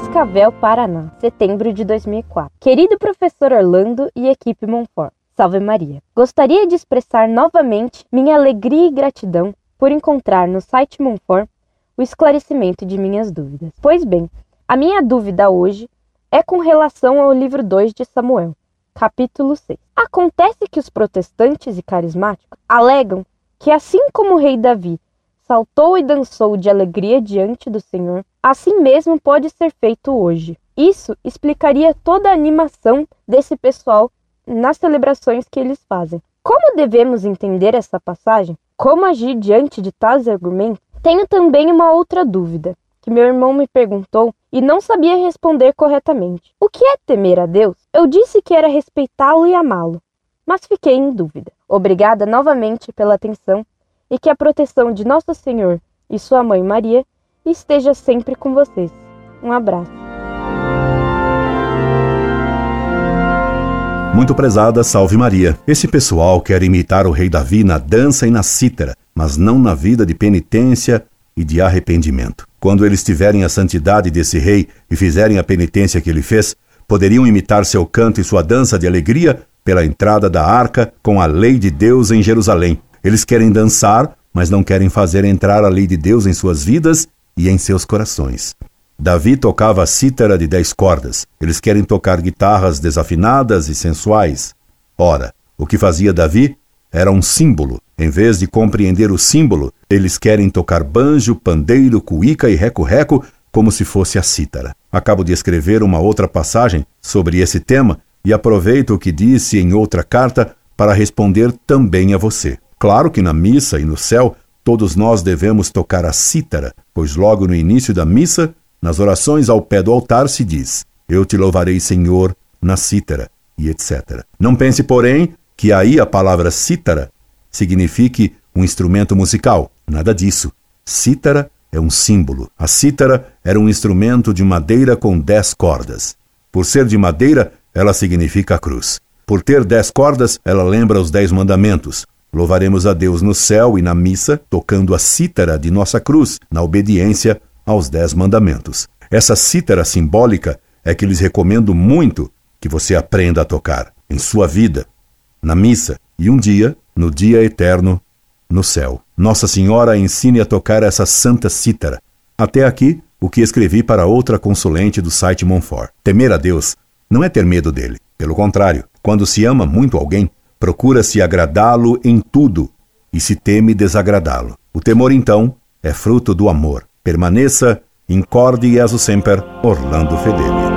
Cascavel, Paraná, setembro de 2004. Querido professor Orlando e equipe Monfort, salve Maria. Gostaria de expressar novamente minha alegria e gratidão por encontrar no site Monfort o esclarecimento de minhas dúvidas. Pois bem, a minha dúvida hoje é com relação ao livro 2 de Samuel, capítulo 6. Acontece que os protestantes e carismáticos alegam que, assim como o rei Davi saltou e dançou de alegria diante do Senhor, assim mesmo pode ser feito hoje. Isso explicaria toda a animação desse pessoal nas celebrações que eles fazem. Como devemos entender essa passagem? Como agir diante de tais argumentos? Tenho também uma outra dúvida que meu irmão me perguntou e não sabia responder corretamente. O que é temer a Deus? Eu disse que era respeitá-lo e amá-lo, mas fiquei em dúvida. Obrigada novamente pela atenção e que a proteção de Nosso Senhor e sua mãe Maria esteja sempre com vocês. Um abraço. Muito prezada, salve Maria. Esse pessoal quer imitar o rei Davi na dança e na cítara, mas não na vida de penitência e de arrependimento. Quando eles tiverem a santidade desse rei e fizerem a penitência que ele fez, poderiam imitar seu canto e sua dança de alegria pela entrada da arca com a lei de Deus em Jerusalém. Eles querem dançar, mas não querem fazer entrar a lei de Deus em suas vidas e em seus corações. Davi tocava a cítara de dez cordas. Eles querem tocar guitarras desafinadas e sensuais. Ora, o que fazia Davi era um símbolo. Em vez de compreender o símbolo, eles querem tocar banjo, pandeiro, cuíca e reco-reco como se fosse a cítara. Acabo de escrever uma outra passagem sobre esse tema e aproveito o que disse em outra carta para responder também a você. Claro que na missa e no céu todos nós devemos tocar a cítara, pois logo no início da missa, nas orações ao pé do altar se diz: Eu te louvarei, Senhor, na cítara, e etc. Não pense, porém, que aí a palavra cítara signifique um instrumento musical. Nada disso. Cítara é um símbolo. A cítara era um instrumento de madeira com dez cordas. Por ser de madeira, ela significa a cruz. Por ter dez cordas, ela lembra os dez mandamentos, Louvaremos a Deus no céu e na missa, tocando a cítara de nossa cruz, na obediência aos Dez Mandamentos. Essa cítara simbólica é que lhes recomendo muito que você aprenda a tocar em sua vida, na missa e um dia, no dia eterno, no céu. Nossa Senhora ensine a tocar essa santa cítara. Até aqui, o que escrevi para outra consulente do site Monfort. Temer a Deus não é ter medo dele. Pelo contrário, quando se ama muito alguém, Procura-se agradá-lo em tudo e se teme desagradá-lo. O temor, então, é fruto do amor. Permaneça, incorde e aso sempre, Orlando Fedeli.